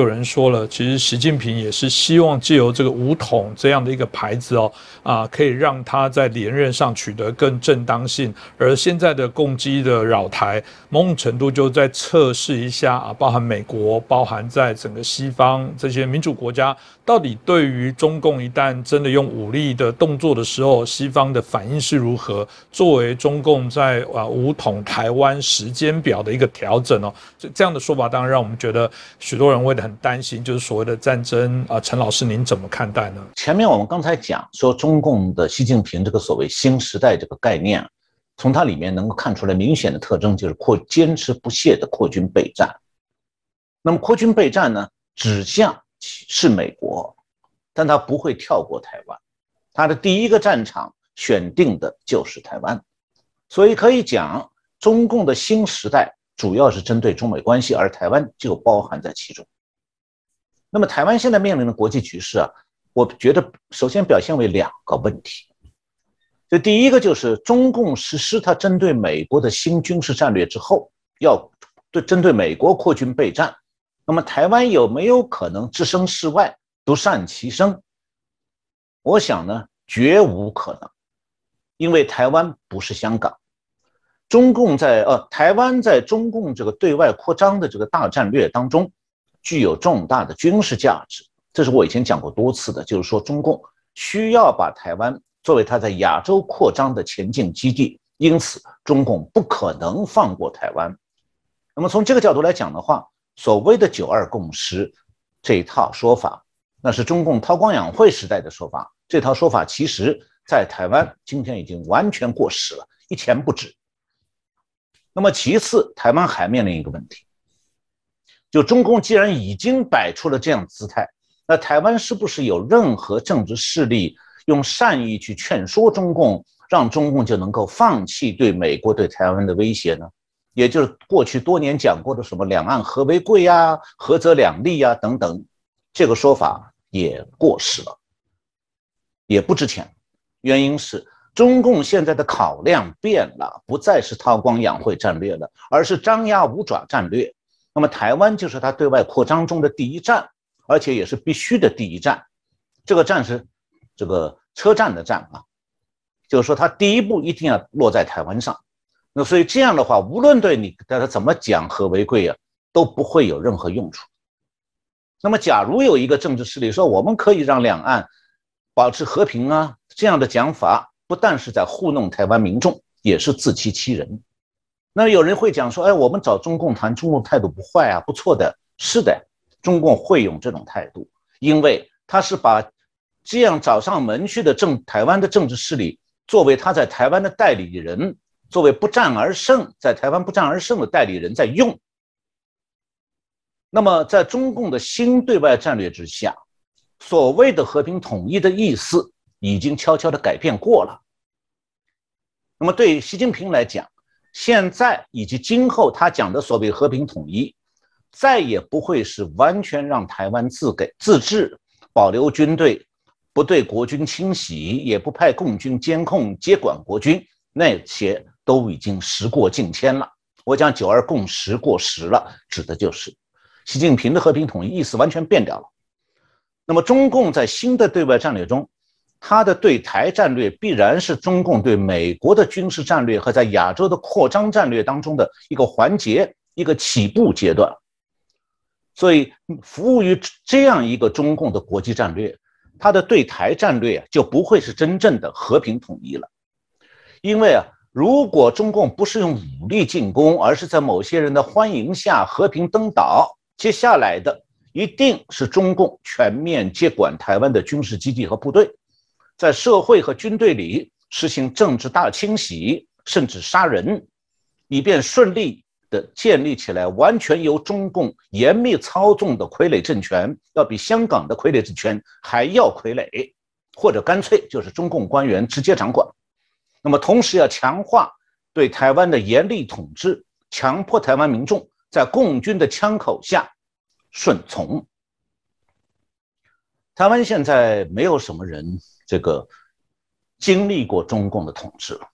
有人说了，其实习近平也是希望借由这个五统这样的一个牌子哦，啊，可以让他在连任上取得更正当性。而现在的攻击的扰台，某种程度就在测试一下啊，包含美国，包含在整个西方这些民主国家，到底对于中共一旦真的用武力的动作的时候，西方的反应是如何？作为中共在啊武统台湾时间表的一个调整哦，这这样的说法，当然让我们觉得许多人为了。很担心，就是所谓的战争啊，陈老师您怎么看待呢？前面我们刚才讲说，中共的习近平这个所谓新时代这个概念，从它里面能够看出来明显的特征，就是扩坚持不懈的扩军备战。那么扩军备战呢，指向是美国，但他不会跳过台湾，他的第一个战场选定的就是台湾，所以可以讲，中共的新时代主要是针对中美关系，而台湾就包含在其中。那么台湾现在面临的国际局势啊，我觉得首先表现为两个问题。这第一个就是中共实施它针对美国的新军事战略之后，要对针对美国扩军备战。那么台湾有没有可能置身事外，独善其身？我想呢，绝无可能，因为台湾不是香港。中共在呃，台湾在中共这个对外扩张的这个大战略当中。具有重大的军事价值，这是我以前讲过多次的。就是说，中共需要把台湾作为它在亚洲扩张的前进基地，因此中共不可能放过台湾。那么从这个角度来讲的话，所谓的“九二共识”这一套说法，那是中共韬光养晦时代的说法。这套说法其实在台湾今天已经完全过时了，一钱不值。那么其次，台湾还面临一个问题。就中共既然已经摆出了这样姿态，那台湾是不是有任何政治势力用善意去劝说中共，让中共就能够放弃对美国对台湾的威胁呢？也就是过去多年讲过的什么两岸和为贵呀、合则两利呀等等，这个说法也过时了，也不值钱。原因是中共现在的考量变了，不再是韬光养晦战略了，而是张牙舞爪战略。那么台湾就是他对外扩张中的第一站，而且也是必须的第一站。这个站是这个车站的站啊，就是说他第一步一定要落在台湾上。那所以这样的话，无论对你大家怎么讲和为贵啊，都不会有任何用处。那么假如有一个政治势力说我们可以让两岸保持和平啊，这样的讲法不但是在糊弄台湾民众，也是自欺欺人。那有人会讲说，哎，我们找中共谈，中共态度不坏啊，不错的。是的，中共会用这种态度，因为他是把这样找上门去的政台湾的政治势力，作为他在台湾的代理人，作为不战而胜，在台湾不战而胜的代理人在用。那么，在中共的新对外战略之下，所谓的和平统一的意思已经悄悄的改变过了。那么，对习近平来讲，现在以及今后，他讲的所谓和平统一，再也不会是完全让台湾自给自治，保留军队，不对国军清洗，也不派共军监控接管国军，那些都已经时过境迁了。我讲九二共识过时了，指的就是习近平的和平统一意思完全变掉了。那么，中共在新的对外战略中。他的对台战略必然是中共对美国的军事战略和在亚洲的扩张战略当中的一个环节、一个起步阶段，所以服务于这样一个中共的国际战略，他的对台战略就不会是真正的和平统一了。因为啊，如果中共不是用武力进攻，而是在某些人的欢迎下和平登岛，接下来的一定是中共全面接管台湾的军事基地和部队。在社会和军队里实行政治大清洗，甚至杀人，以便顺利的建立起来完全由中共严密操纵的傀儡政权，要比香港的傀儡政权还要傀儡，或者干脆就是中共官员直接掌管。那么，同时要强化对台湾的严厉统治，强迫台湾民众在共军的枪口下顺从。台湾现在没有什么人。这个经历过中共的统治了，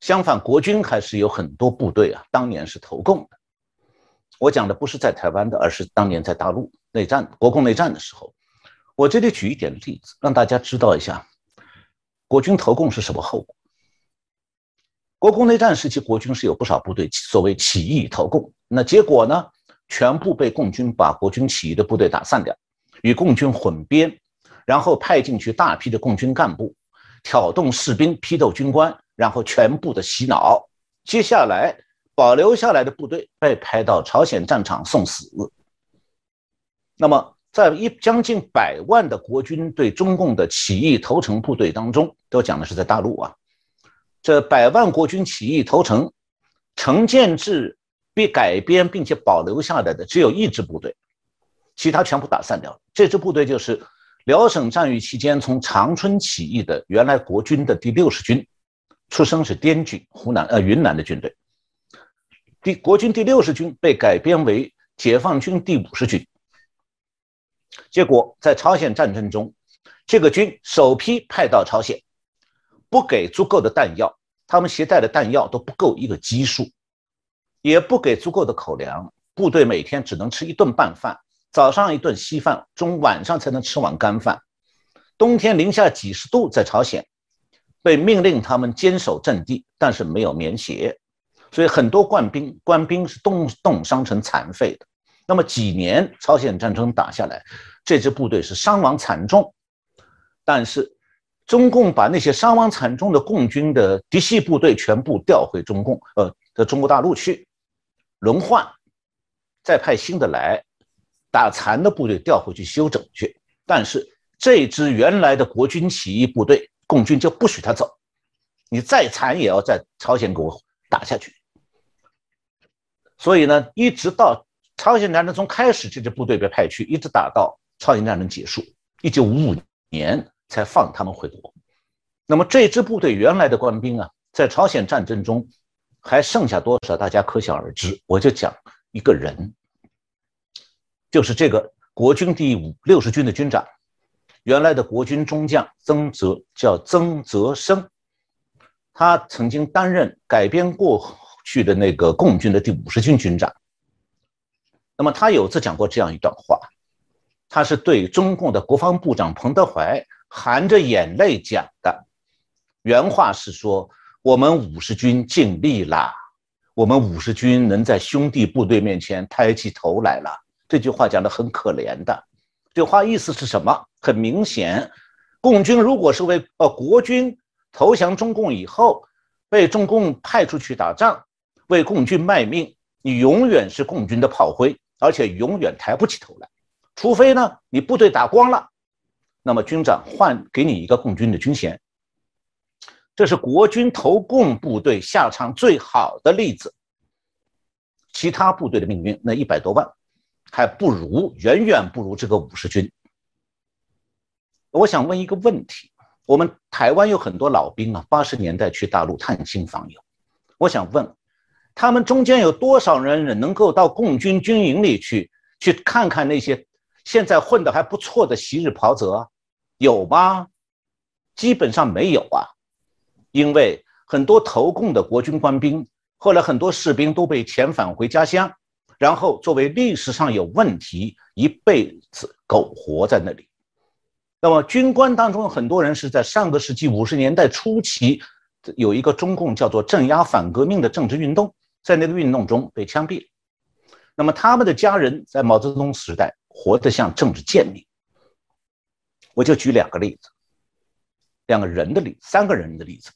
相反，国军还是有很多部队啊，当年是投共的。我讲的不是在台湾的，而是当年在大陆内战、国共内战的时候。我这里举一点例子，让大家知道一下国军投共是什么后果。国共内战时期，国军是有不少部队所谓起义投共，那结果呢，全部被共军把国军起义的部队打散掉，与共军混编，然后派进去大批的共军干部，挑动士兵批斗军官，然后全部的洗脑。接下来保留下来的部队被派到朝鲜战场送死。那么。在一将近百万的国军对中共的起义投诚部队当中，都讲的是在大陆啊，这百万国军起义投诚，成建制被改编并且保留下来的只有一支部队，其他全部打散掉了。这支部队就是辽沈战役期间从长春起义的原来国军的第六十军，出生是滇军，湖南呃云南的军队。第国军第六十军被改编为解放军第五十军。结果在朝鲜战争中，这个军首批派到朝鲜，不给足够的弹药，他们携带的弹药都不够一个基数，也不给足够的口粮，部队每天只能吃一顿半饭，早上一顿稀饭，中晚上才能吃碗干饭。冬天零下几十度，在朝鲜被命令他们坚守阵地，但是没有棉鞋，所以很多官兵官兵是冻冻伤成残废的。那么几年朝鲜战争打下来，这支部队是伤亡惨重，但是中共把那些伤亡惨重的共军的嫡系部队全部调回中共，呃，的中国大陆去轮换，再派新的来，打残的部队调回去休整去。但是这支原来的国军起义部队，共军就不许他走，你再残也要在朝鲜给我打下去。所以呢，一直到。朝鲜战争从开始，这支部队被派去，一直打到朝鲜战争结束，一九五五年才放他们回国。那么这支部队原来的官兵啊，在朝鲜战争中还剩下多少？大家可想而知。我就讲一个人，就是这个国军第五六十军的军长，原来的国军中将曾泽，叫曾泽生，他曾经担任改编过去的那个共军的第五十军军长。那么他有次讲过这样一段话，他是对中共的国防部长彭德怀含着眼泪讲的，原话是说：“我们五十军尽力了，我们五十军能在兄弟部队面前抬起头来了。”这句话讲的很可怜的，这话意思是什么？很明显，共军如果是为呃国军投降中共以后被中共派出去打仗，为共军卖命，你永远是共军的炮灰。而且永远抬不起头来，除非呢，你部队打光了，那么军长换给你一个共军的军衔。这是国军投共部队下场最好的例子。其他部队的命运，那一百多万，还不如远远不如这个五十军。我想问一个问题：我们台湾有很多老兵啊，八十年代去大陆探亲访友，我想问。他们中间有多少人能够到共军军营里去，去看看那些现在混得还不错的昔日袍泽，有吗？基本上没有啊，因为很多投共的国军官兵，后来很多士兵都被遣返回家乡，然后作为历史上有问题，一辈子苟活在那里。那么军官当中很多人是在上个世纪五十年代初期，有一个中共叫做镇压反革命的政治运动。在那个运动中被枪毙，那么他们的家人在毛泽东时代活得像政治贱民。我就举两个例子，两个人的例，三个人的例子。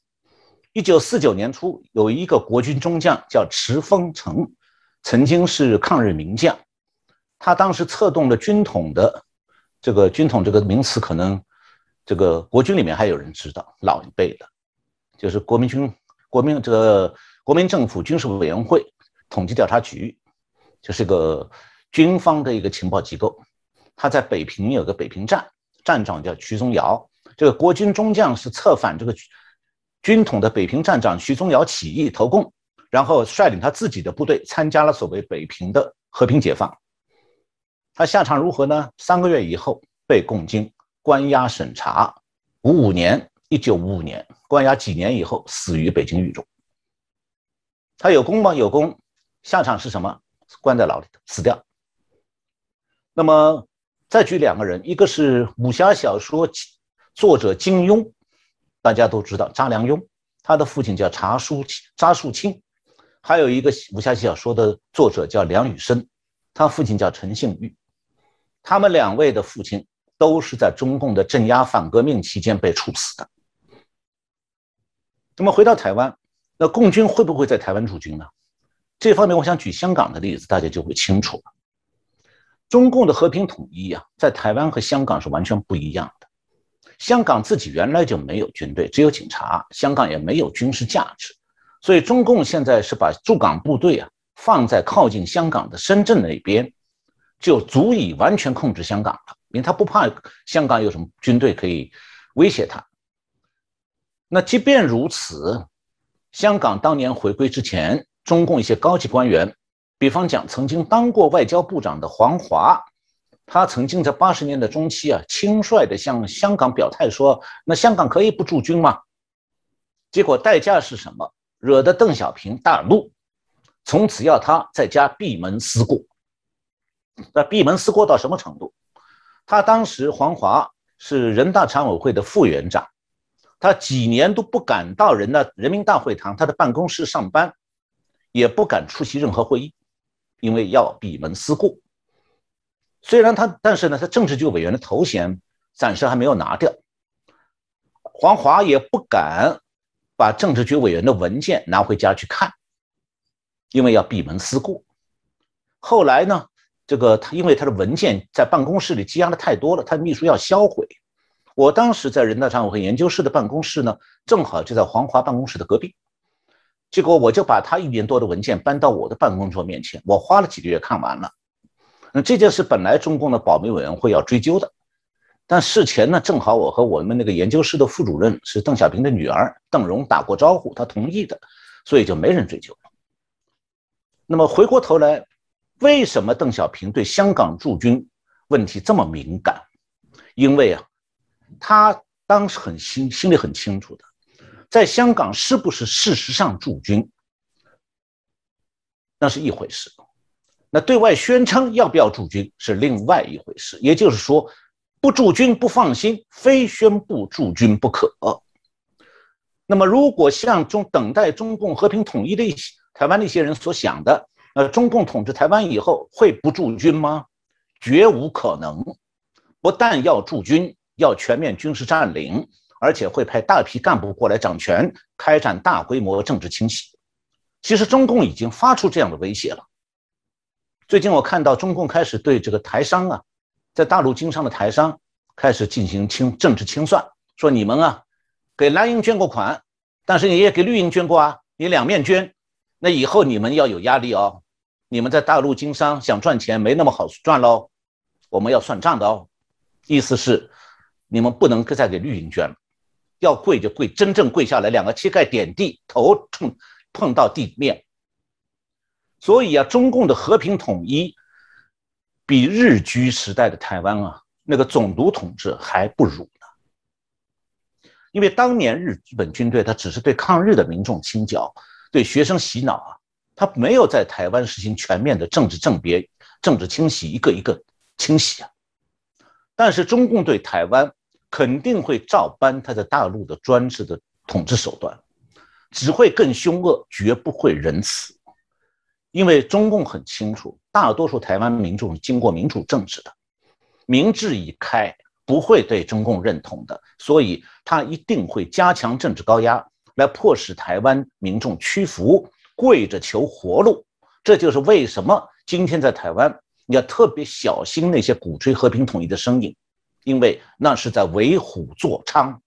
一九四九年初，有一个国军中将叫池峰成，曾经是抗日名将。他当时策动了军统的这个军统这个名词，可能这个国军里面还有人知道，老一辈的，就是国民军国民这个。国民政府军事委员会统计调查局，就是个军方的一个情报机构。他在北平有个北平站，站长叫徐宗尧。这个国军中将是策反这个军统的北平站长徐宗尧起义投共，然后率领他自己的部队参加了所谓北平的和平解放。他下场如何呢？三个月以后被共军关押审查。五五年，一九五五年，关押几年以后死于北京狱中。他有功吗？有功，下场是什么？关在牢里头死掉。那么再举两个人，一个是武侠小说作者金庸，大家都知道查良镛，他的父亲叫查书查树清；还有一个武侠小说的作者叫梁羽生，他父亲叫陈幸玉。他们两位的父亲都是在中共的镇压反革命期间被处死的。那么回到台湾，那共军会不会在台湾驻军呢？这方面，我想举香港的例子，大家就会清楚了。中共的和平统一啊，在台湾和香港是完全不一样的。香港自己原来就没有军队，只有警察，香港也没有军事价值，所以中共现在是把驻港部队啊放在靠近香港的深圳那边。就足以完全控制香港了，因为他不怕香港有什么军队可以威胁他。那即便如此，香港当年回归之前，中共一些高级官员，比方讲曾经当过外交部长的黄华，他曾经在八十年代中期啊，轻率的向香港表态说：“那香港可以不驻军吗？”结果代价是什么？惹得邓小平大怒，从此要他在家闭门思过。那闭门思过到什么程度？他当时黄华是人大常委会的副院长，他几年都不敢到人大人民大会堂他的办公室上班，也不敢出席任何会议，因为要闭门思过。虽然他，但是呢，他政治局委员的头衔暂时还没有拿掉。黄华也不敢把政治局委员的文件拿回家去看，因为要闭门思过。后来呢？这个他因为他的文件在办公室里积压的太多了，他秘书要销毁。我当时在人大常委会研究室的办公室呢，正好就在黄华办公室的隔壁。结果我就把他一年多的文件搬到我的办公桌面前，我花了几个月看完了。那这件事本来中共的保密委员会要追究的，但事前呢，正好我和我们那个研究室的副主任是邓小平的女儿邓蓉打过招呼，她同意的，所以就没人追究了。那么回过头来。为什么邓小平对香港驻军问题这么敏感？因为啊，他当时很心心里很清楚的，在香港是不是事实上驻军，那是一回事；那对外宣称要不要驻军是另外一回事。也就是说，不驻军不放心，非宣布驻军不可。那么，如果像中等待中共和平统一的一些台湾那些人所想的，呃，中共统治台湾以后会不驻军吗？绝无可能。不但要驻军，要全面军事占领，而且会派大批干部过来掌权，开展大规模政治清洗。其实中共已经发出这样的威胁了。最近我看到中共开始对这个台商啊，在大陆经商的台商开始进行清政治清算，说你们啊，给蓝营捐过款，但是你也给绿营捐过啊，你两面捐。那以后你们要有压力哦，你们在大陆经商想赚钱没那么好赚喽，我们要算账的哦。意思是，你们不能再给绿营捐了，要跪就跪，真正跪下来，两个膝盖点地，头碰碰到地面。所以啊，中共的和平统一，比日据时代的台湾啊那个总督统治还不如呢。因为当年日本军队他只是对抗日的民众清剿。对学生洗脑啊，他没有在台湾实行全面的政治政别、政治清洗，一个一个清洗啊。但是中共对台湾肯定会照搬他在大陆的专制的统治手段，只会更凶恶，绝不会仁慈。因为中共很清楚，大多数台湾民众经过民主政治的，民智已开，不会对中共认同的，所以他一定会加强政治高压。来迫使台湾民众屈服，跪着求活路。这就是为什么今天在台湾你要特别小心那些鼓吹和平统一的声音，因为那是在为虎作伥。